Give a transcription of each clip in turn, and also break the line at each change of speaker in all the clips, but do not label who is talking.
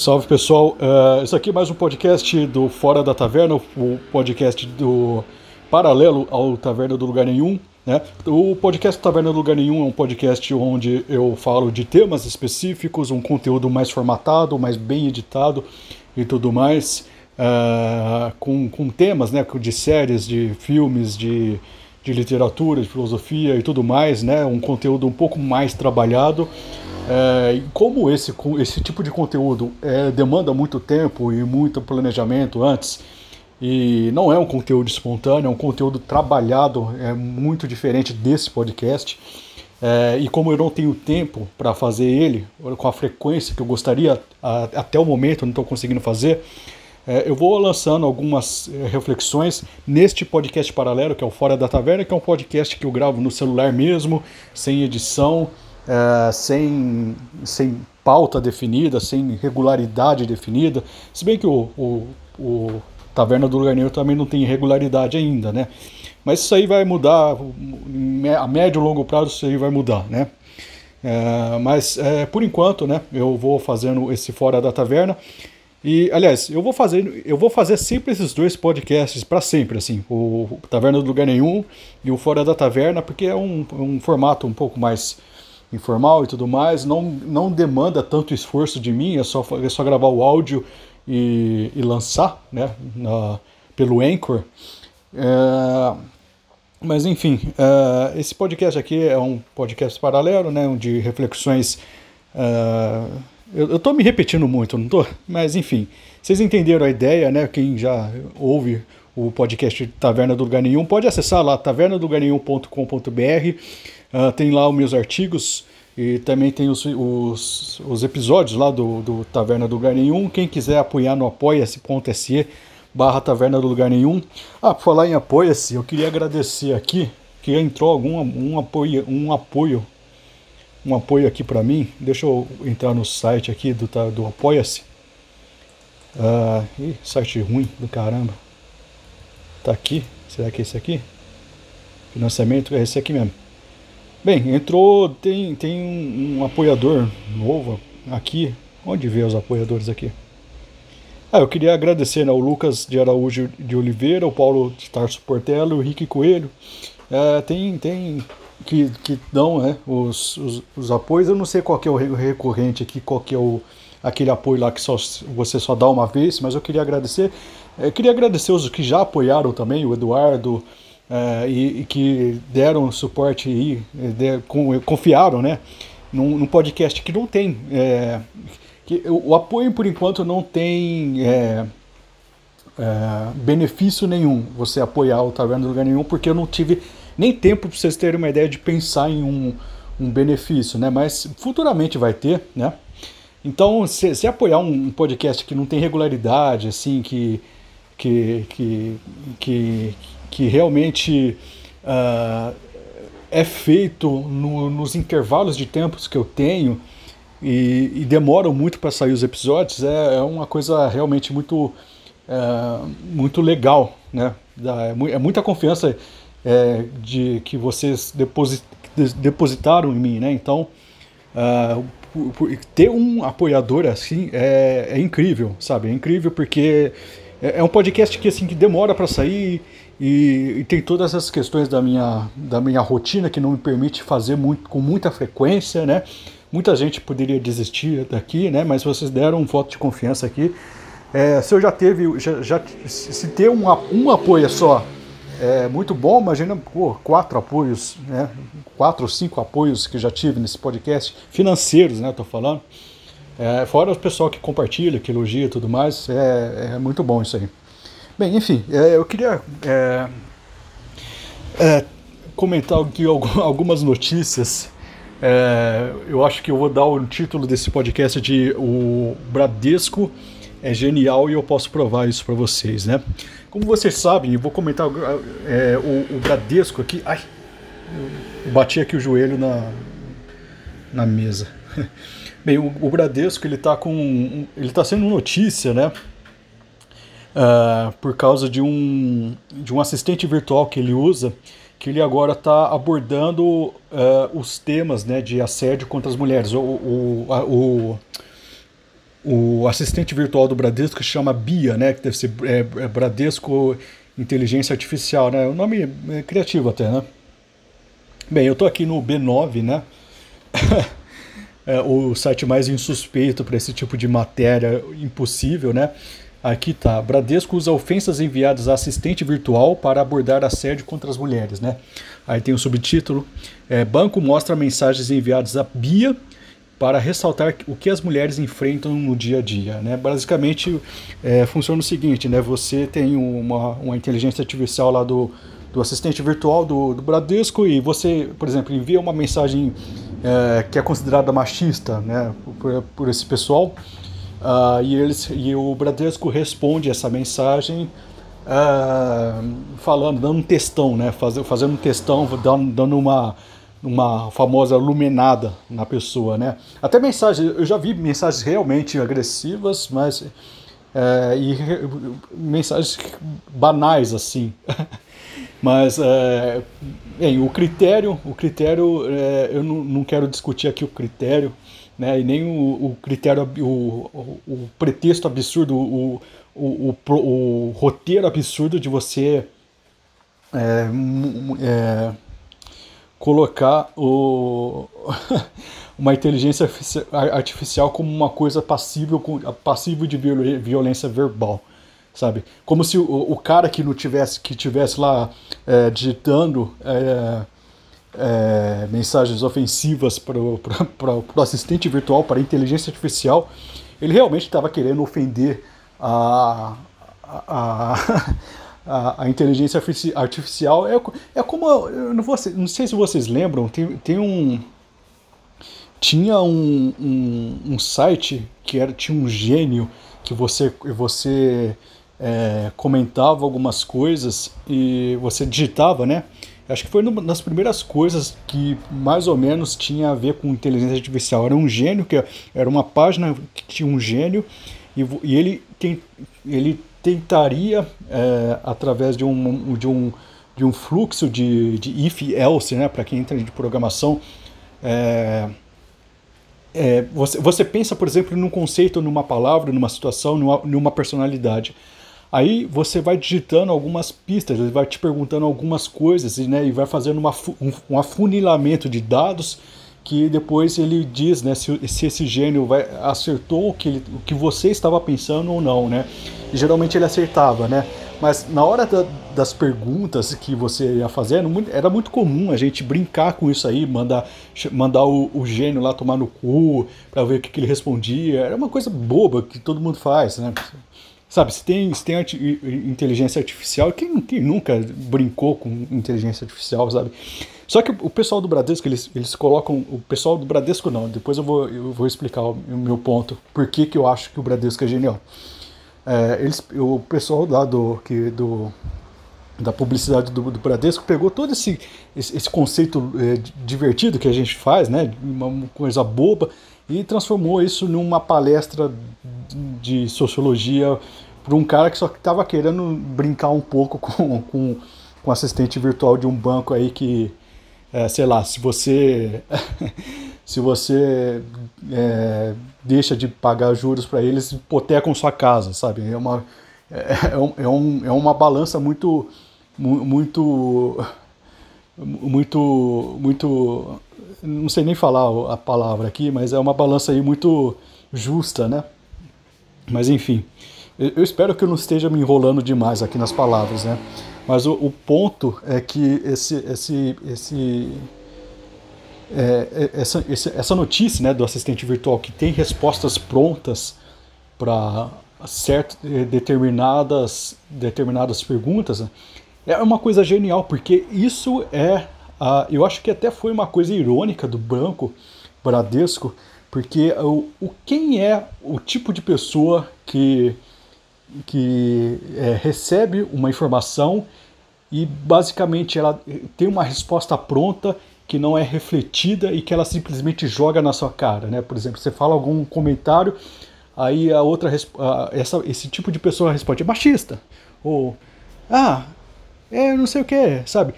Salve pessoal, uh, isso aqui é mais um podcast do Fora da Taverna, o podcast do paralelo ao Taverna do Lugar Nenhum. Né? O podcast Taverna do Lugar Nenhum é um podcast onde eu falo de temas específicos, um conteúdo mais formatado, mais bem editado e tudo mais, uh, com, com temas né, de séries, de filmes, de, de literatura, de filosofia e tudo mais, né? um conteúdo um pouco mais trabalhado. É, como esse, esse tipo de conteúdo é, demanda muito tempo e muito planejamento antes, e não é um conteúdo espontâneo, é um conteúdo trabalhado, é muito diferente desse podcast. É, e como eu não tenho tempo para fazer ele com a frequência que eu gostaria, a, até o momento eu não estou conseguindo fazer, eu vou lançando algumas é, reflexões neste podcast paralelo, que é o Fora da Taverna, que é um podcast que eu gravo no celular mesmo, sem edição é, sem, sem pauta definida, sem regularidade definida. Se bem que o, o, o Taverna do Lugar Negro também não tem regularidade ainda, né? Mas isso aí vai mudar, a médio e longo prazo isso aí vai mudar, né? É, mas é, por enquanto, né, eu vou fazendo esse Fora da Taverna. E, aliás, eu vou fazer, eu vou fazer sempre esses dois podcasts para sempre, assim, o Taverna do Lugar Nenhum e o Fora da Taverna, porque é um, um formato um pouco mais informal e tudo mais, não, não demanda tanto esforço de mim, é só, é só gravar o áudio e, e lançar né, na, pelo Anchor. É, mas enfim, é, esse podcast aqui é um podcast paralelo, né, de reflexões. É, eu estou me repetindo muito, não estou? Mas enfim, vocês entenderam a ideia, né? Quem já ouve o podcast Taverna do Lugar Nenhum, pode acessar lá tavernadogarnenhum.com.br Uh, tem lá os meus artigos e também tem os, os, os episódios lá do, do, Taverna do Lugar Nenhum. Quem quiser apoiar no apoia-se.se barra Taverna do Lugar Nenhum. Ah, por falar em apoia-se, eu queria agradecer aqui que entrou algum um apoio, um apoio, um apoio aqui para mim. Deixa eu entrar no site aqui do, do Apoia-se. Uh, ih, site ruim do caramba. Tá aqui. Será que é esse aqui? Financiamento é esse aqui mesmo. Bem, entrou, tem, tem um, um, apoiador novo aqui. Onde vê os apoiadores aqui? Ah, eu queria agradecer né, o Lucas de Araújo de Oliveira, o Paulo de Tarso Portela, o Henrique Coelho. É, tem, tem que, que dão né, os, os, os, apoios. Eu não sei qual que é o recorrente aqui, qual que é o, aquele apoio lá que só, você só dá uma vez, mas eu queria agradecer. Eu é, queria agradecer os que já apoiaram também, o Eduardo, uh, e, e, que deram suporte e de, com, confiaram né, num, num, podcast que não tem. É, que, o, apoio, por enquanto, não tem é, é, benefício nenhum você apoiar o Taverna do Lugar Nenhum, porque eu não tive nem tempo para vocês terem uma ideia de pensar em um, um benefício, né? Mas futuramente vai ter, né? Então, se, se apoiar um podcast que não tem regularidade, assim, que, que, que, que, que realmente uh, é feito no, nos intervalos de tempos que eu tenho e, e demoram muito para sair os episódios, é, é, uma coisa realmente muito, uh, muito legal. Né? É, é muita confiança é, de que vocês deposit, depositaram em mim. Né? Então, uh, ter um apoiador assim é, é incrível, sabe? É incrível porque é, é um podcast que assim que demora para sair e, e, tem todas essas questões da minha, da minha rotina que não me permite fazer muito, com muita frequência, né? Muita gente poderia desistir daqui, né? Mas vocês deram um voto de confiança aqui. É, se eu já teve, já, já se ter um, um apoio só é muito bom, imagina pô, quatro apoios, né? Quatro ou cinco apoios que já tive nesse podcast, financeiros, né? Tô falando. É, fora o pessoal que compartilha, que elogia e tudo mais, é, é muito bom isso aí. Bem, enfim, é, eu queria é, é, comentar aqui algumas notícias. É, eu acho que eu vou dar o título desse podcast de O Bradesco é genial e eu posso provar isso para vocês, né? Como vocês sabem, eu vou comentar é, o, o, Bradesco aqui. Ai, eu bati aqui o joelho na, na mesa. Bem, o, o Bradesco ele está com, ele está sendo notícia, né? uh, por causa de um, de um assistente virtual que ele usa, que ele agora está abordando uh, os temas né, de assédio contra as mulheres. O, o, o, o assistente virtual do Bradesco que chama Bia, né? Que deve ser é, é Bradesco Inteligência Artificial, né? O nome é criativo até, né? Bem, eu tô aqui no B9, né? é, o site mais insuspeito para esse tipo de matéria impossível, né? Aqui tá. Bradesco usa ofensas enviadas a assistente virtual para abordar assédio contra as mulheres, né? Aí tem o subtítulo: é, Banco mostra mensagens enviadas a Bia para ressaltar o que as mulheres enfrentam no dia a dia, né? Basicamente é, funciona o seguinte, né? Você tem uma, uma inteligência artificial lá do, do assistente virtual do, do Bradesco e você, por exemplo, envia uma mensagem é, que é considerada machista, né? Por, por esse pessoal Uh, e, eles, e o Bradesco responde essa mensagem uh, falando, dando um textão, né? Faz, fazendo um textão, dando uma, uma famosa luminada na pessoa, né? Até mensagens, eu já vi mensagens realmente agressivas, mas é, e mensagens banais assim. mas é, bem, o critério, o critério, é, eu não, quero discutir aqui o critério né? E nem o, o critério, o, o, o, pretexto absurdo, o, o, roteiro absurdo de você é, é, colocar o, uma inteligência artificial como uma coisa passível, passível de violência verbal sabe? Como se o, o, cara que não tivesse que tivesse lá é, digitando é, é, mensagens ofensivas para o assistente virtual, para a inteligência artificial, ele realmente estava querendo ofender a, a, a, inteligência artificial. É, é como. Eu não, vou, não sei se vocês lembram, tem, tem um. Tinha um, um, um site que era, tinha um gênio que você, você é, comentava algumas coisas e você digitava, né? Acho que foi uma das primeiras coisas que mais ou menos tinha a ver com inteligência artificial. Era um gênio, que era uma página que tinha um gênio, e, e ele, tem, ele tentaria, é, através de um, de, um, de um fluxo de, de if-else, né, para quem entra de programação, é, é, você, você pensa, por exemplo, num conceito, numa palavra, numa situação, numa, numa personalidade. Aí você vai digitando algumas pistas, ele vai te perguntando algumas coisas né, e vai fazendo uma, um, um afunilamento de dados que depois ele diz né, se, se esse gênio vai, acertou o que, ele, o que você estava pensando ou não. Né? E geralmente ele acertava, né? Mas na hora da, das perguntas que você ia fazendo, era muito comum a gente brincar com isso aí, mandar, mandar o, o gênio lá tomar no cu para ver o que, que ele respondia. Era uma coisa boba que todo mundo faz, né? Sabe, se tem, se tem inteligência artificial, quem, quem nunca brincou com inteligência artificial, sabe? Só que o pessoal do Bradesco, eles, eles colocam. O pessoal do Bradesco não, depois eu vou, eu vou explicar o meu ponto, por que, que eu acho que o Bradesco é genial. É, eles, o pessoal lá do, que, do, da publicidade do, do Bradesco pegou todo esse, esse, esse conceito é, divertido que a gente faz, né? Uma coisa boba, e transformou isso numa palestra de sociologia para um cara que só estava querendo brincar um pouco com, com, com assistente virtual de um banco aí que, é, sei lá, se você se você é, deixa de pagar juros para eles, hipotecam sua casa, sabe? É uma, é, é, um, é uma balança muito muito muito muito não sei nem falar a palavra aqui, mas é uma balança aí muito justa, né? Mas enfim, eu espero que eu não esteja me enrolando demais aqui nas palavras, né? Mas o, o ponto é que esse, esse, esse, é, é essa, essa notícia né, do assistente virtual que tem respostas prontas para certas eh, determinadas, determinadas perguntas né, é uma coisa genial, porque isso é, a, eu acho que até foi uma coisa irônica do banco Bradesco, porque o, o quem é o tipo de pessoa que, que é, recebe uma informação e basicamente ela tem uma resposta pronta que não é refletida e que ela simplesmente joga na sua cara, né? Por exemplo, você fala algum comentário, aí a outra essa, esse tipo de pessoa responde é machista ou ah é não sei o que, sabe?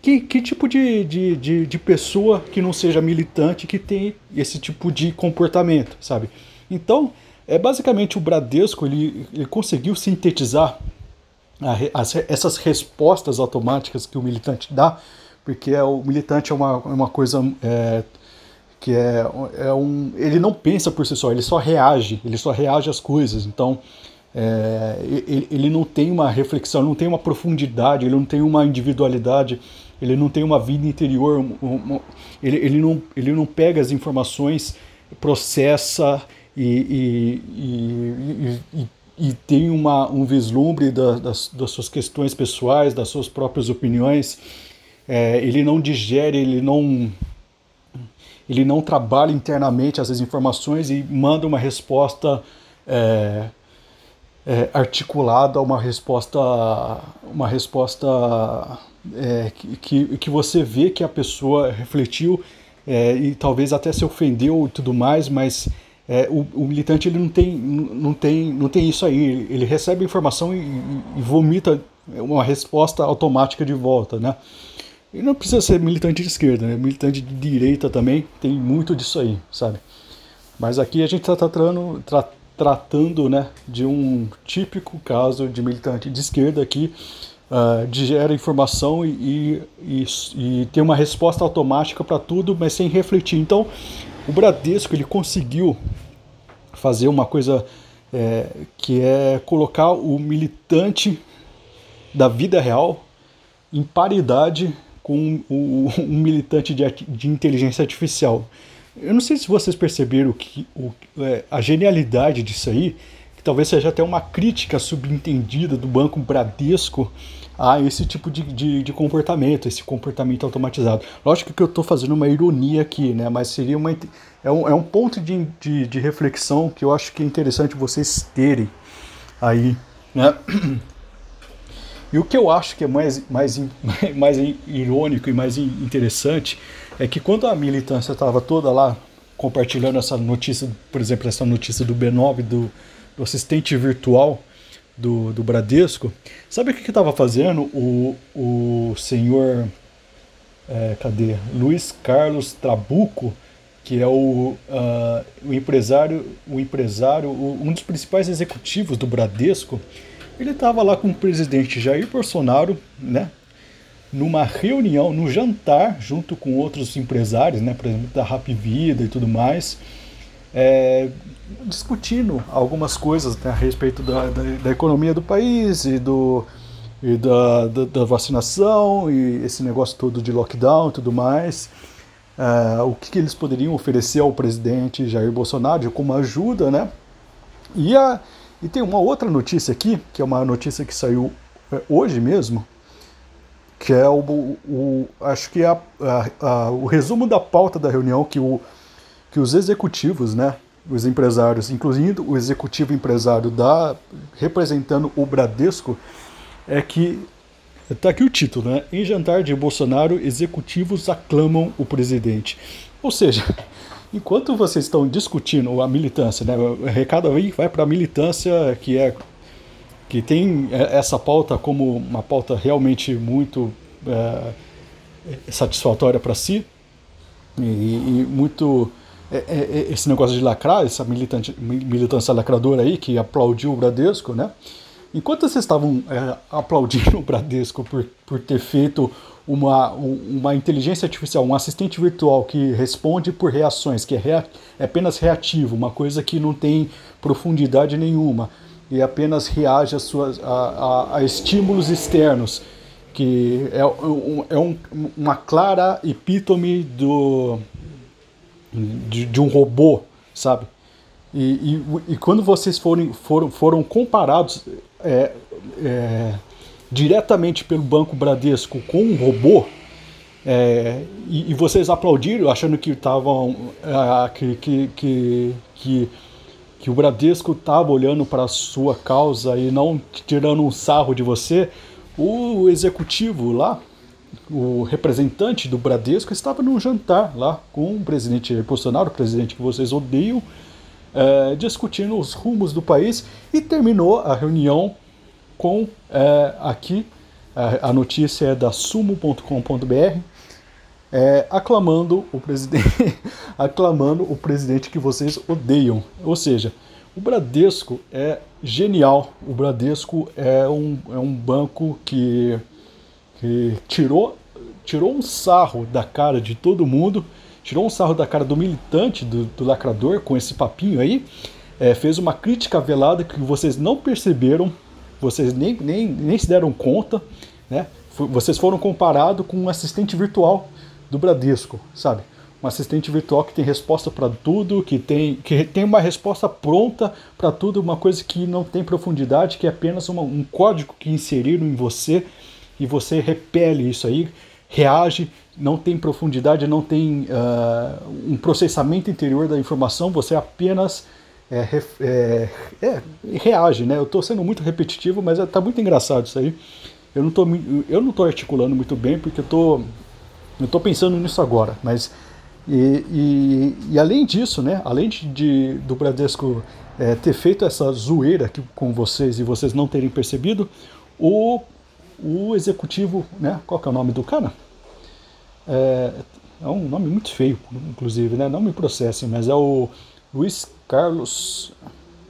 Que, que tipo de, de, de, de, pessoa que não seja militante que tem esse tipo de comportamento, sabe? Então, É basicamente o Bradesco ele, ele conseguiu sintetizar a, as, essas respostas automáticas que o militante dá, porque é, o militante é uma, é uma coisa é, que é, é um, ele não pensa por si só, ele só reage, ele só reage às coisas. Então é, ele, não tem uma reflexão, não tem uma profundidade, ele não tem uma individualidade, ele não tem uma vida interior, ele, ele, não, ele não pega as informações, processa e, e, e, e, e tem uma, um vislumbre da, das, das suas questões pessoais, das suas próprias opiniões. É, ele não digere, ele não ele não trabalha internamente essas informações e manda uma resposta é, é, articulada, uma resposta, uma resposta é, que, que você vê que a pessoa refletiu é, e talvez até se ofendeu e tudo mais, mas é, o, o, militante ele não tem, não tem, não tem isso aí. Ele, ele recebe informação e, e, vomita uma resposta automática de volta, né? E não precisa ser militante de esquerda, né? Militante de direita também tem muito disso aí, sabe? Mas aqui a gente está tratando, tra, tratando né, de um típico caso de militante de esquerda que uh, digera informação e, e, e, tem uma resposta automática para tudo, mas sem refletir. Então, o Bradesco ele conseguiu fazer uma coisa é, que é colocar o militante da vida real em paridade com o, um militante de, de inteligência artificial. Eu não sei se vocês perceberam que o, é, a genialidade disso aí, que talvez seja até uma crítica subentendida do Banco Bradesco a esse tipo de, de, de, comportamento, esse comportamento automatizado. Lógico que eu estou fazendo uma ironia aqui, né? mas seria uma, é, um, é um ponto de, de, de reflexão que eu acho que é interessante vocês terem aí. Né? E o que eu acho que é mais, mais, mais irônico e mais interessante é que quando a militância estava toda lá compartilhando essa notícia, por exemplo, essa notícia do B9, do, do assistente virtual, do, do Bradesco, sabe o que estava fazendo o, o senhor, é, cadê? Luiz Carlos Trabuco, que é o, uh, o empresário, o empresário o, um dos principais executivos do Bradesco, ele estava lá com o presidente Jair Bolsonaro, né? Numa reunião, no jantar, junto com outros empresários, né? Por exemplo, da Rap Vida e tudo mais, é, discutindo algumas coisas né, a respeito da, da, da, economia do país e, do, e da, da, da, vacinação e esse negócio todo de lockdown e tudo mais. É, o que, que, eles poderiam oferecer ao presidente Jair Bolsonaro como ajuda, né? E, a, e tem uma outra notícia aqui, que é uma notícia que saiu é, hoje mesmo, que é o, o acho que é a, a, o resumo da pauta da reunião que, o, que os executivos, né, os empresários, incluindo o executivo empresário da representando o Bradesco, é que está aqui o título, né? Em jantar de Bolsonaro, executivos aclamam o presidente. Ou seja, enquanto vocês estão discutindo a militância, né? O recado aí vai para a militância que é que tem essa pauta como uma pauta realmente muito é, satisfatória para si e, e muito é, é, é, esse negócio de lacrar, essa militante, militância lacradora aí, que aplaudiu o Bradesco, né? Enquanto vocês estavam é, aplaudindo o Bradesco por, por ter feito uma, uma inteligência artificial, um assistente virtual que responde por reações, que é, rea, é apenas reativo, uma coisa que não tem profundidade nenhuma, e apenas reage a, suas, a, a, a estímulos externos, que é, um, é um, uma clara epítome do, de, de um robô, sabe? E, e, e, quando vocês forem, foram, foram comparados é, é, diretamente pelo Banco Bradesco com um robô, é, e, e, vocês aplaudiram achando que estavam é, que, que, que, que, que o Bradesco estava olhando para a sua causa e não tirando um sarro de você, o executivo lá o representante do Bradesco estava num jantar lá com o presidente Bolsonaro, o presidente que vocês odeiam, é, discutindo os rumos do país e terminou a reunião com é, aqui a, a, notícia é da sumo.com.br é, aclamando o presidente aclamando o presidente que vocês odeiam ou seja O Bradesco é genial. O Bradesco é um, é um banco que, que tirou, tirou um sarro da cara de todo mundo, tirou um sarro da cara do militante, do, do lacrador, com esse papinho aí, é, fez uma crítica velada que vocês não perceberam, vocês nem, nem, nem se deram conta, né? Vocês foram comparados com um assistente virtual do Bradesco, sabe? um assistente virtual que tem resposta para tudo, que tem, que tem uma resposta pronta para tudo, uma coisa que não tem profundidade, que é apenas uma, um código que inseriram em você e você repele isso aí, reage, não tem profundidade, não tem uh, um processamento interior da informação, você apenas é, é, é, reage, né? Eu estou sendo muito repetitivo, mas está muito engraçado isso aí. Eu não estou articulando muito bem porque eu tô, eu tô pensando nisso agora, mas e, e, e, além disso, né, além de, de do Bradesco é, ter feito essa zoeira aqui com vocês e vocês não terem percebido, o, o executivo, né, qual que é o nome do cara? É, é um nome muito feio, inclusive, né, não me processem, mas é o Luiz Carlos,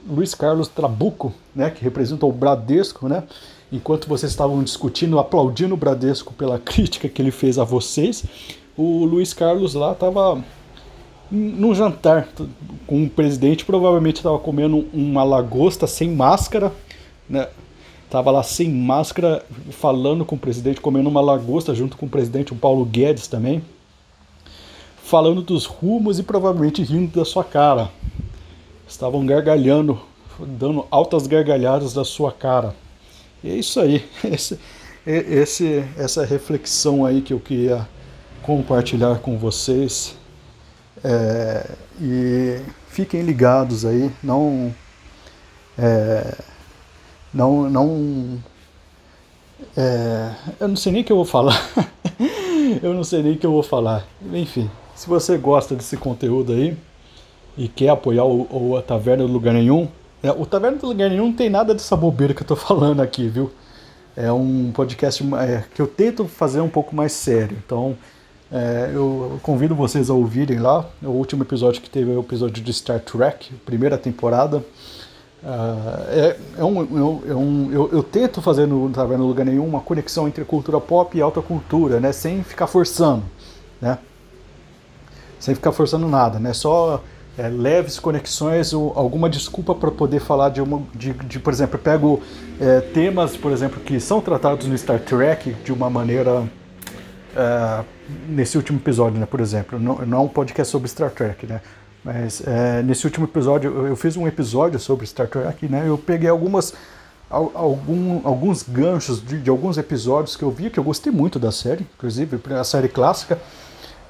Luiz Carlos Trabuco, né, que representa o Bradesco, né, enquanto vocês estavam discutindo, aplaudindo o Bradesco pela crítica que ele fez a vocês, o Luiz Carlos lá estava num jantar com o presidente, provavelmente estava comendo uma lagosta sem máscara, né? Tava lá sem máscara, falando com o presidente, comendo uma lagosta junto com o presidente, o Paulo Guedes também, falando dos rumos e provavelmente rindo da sua cara. Estavam gargalhando, dando altas gargalhadas da sua cara. E é isso aí. Esse, esse, essa reflexão aí que eu queria compartilhar com vocês. É, e fiquem ligados aí, não. É, não. não é, eu não sei nem o que eu vou falar. eu não sei nem o que eu vou falar. Enfim, se você gosta desse conteúdo aí e quer apoiar o, o a Taverna do Lugar Nenhum, é, o Taverna do Lugar Nenhum não tem nada dessa bobeira que eu tô falando aqui, viu? É um podcast é, que eu tento fazer um pouco mais sério. Então, é, eu convido vocês a ouvirem lá. O último episódio que teve é o episódio de Star Trek, primeira temporada. Uh, é, é, um, é um, eu, eu, tento fazer no Taverna Lugar Nenhum uma conexão entre cultura pop e alta cultura, né? Sem ficar forçando, né? Sem ficar forçando nada, né? Só é, leves conexões ou alguma desculpa para poder falar de uma, de, de por exemplo, eu pego é, temas, por exemplo, que são tratados no Star Trek de uma maneira uh, nesse último episódio, né, por exemplo, não, não é um podcast sobre Star Trek, né, mas uh, nesse último episódio, eu, eu, fiz um episódio sobre Star Trek, né, eu peguei algumas, algum, alguns ganchos de, de, alguns episódios que eu vi, que eu gostei muito da série, inclusive a série clássica,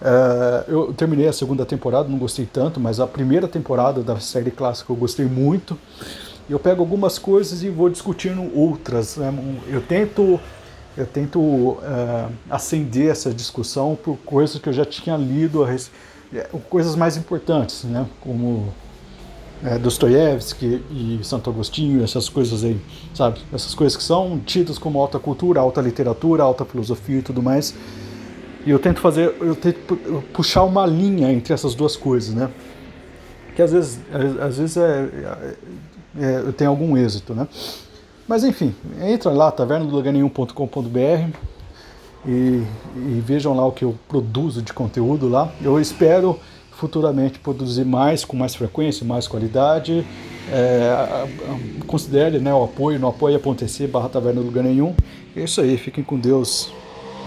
uh, eu terminei a segunda temporada, não gostei tanto, mas a primeira temporada da série clássica eu gostei muito, eu pego algumas coisas e vou discutindo outras, né, eu tento eu tento uh, acender essa discussão por coisas que eu já tinha lido, é, coisas mais importantes, né? como é, Dostoiévski e Santo Agostinho, essas coisas aí, sabe? Essas coisas que são tidas como alta cultura, alta literatura, alta filosofia e tudo mais. E eu tento fazer, eu tento puxar uma linha entre essas duas coisas, né? Que às vezes, às vezes é, é, é tenho algum êxito, né? Mas enfim, entra lá, tavernadolugarnenhum.com.br e, e vejam lá o que eu produzo de conteúdo lá. Eu espero futuramente produzir mais, com mais frequência, mais qualidade. É, considere né, o apoio no apoia.se barra taverna lugar nenhum. É isso aí, fiquem com Deus.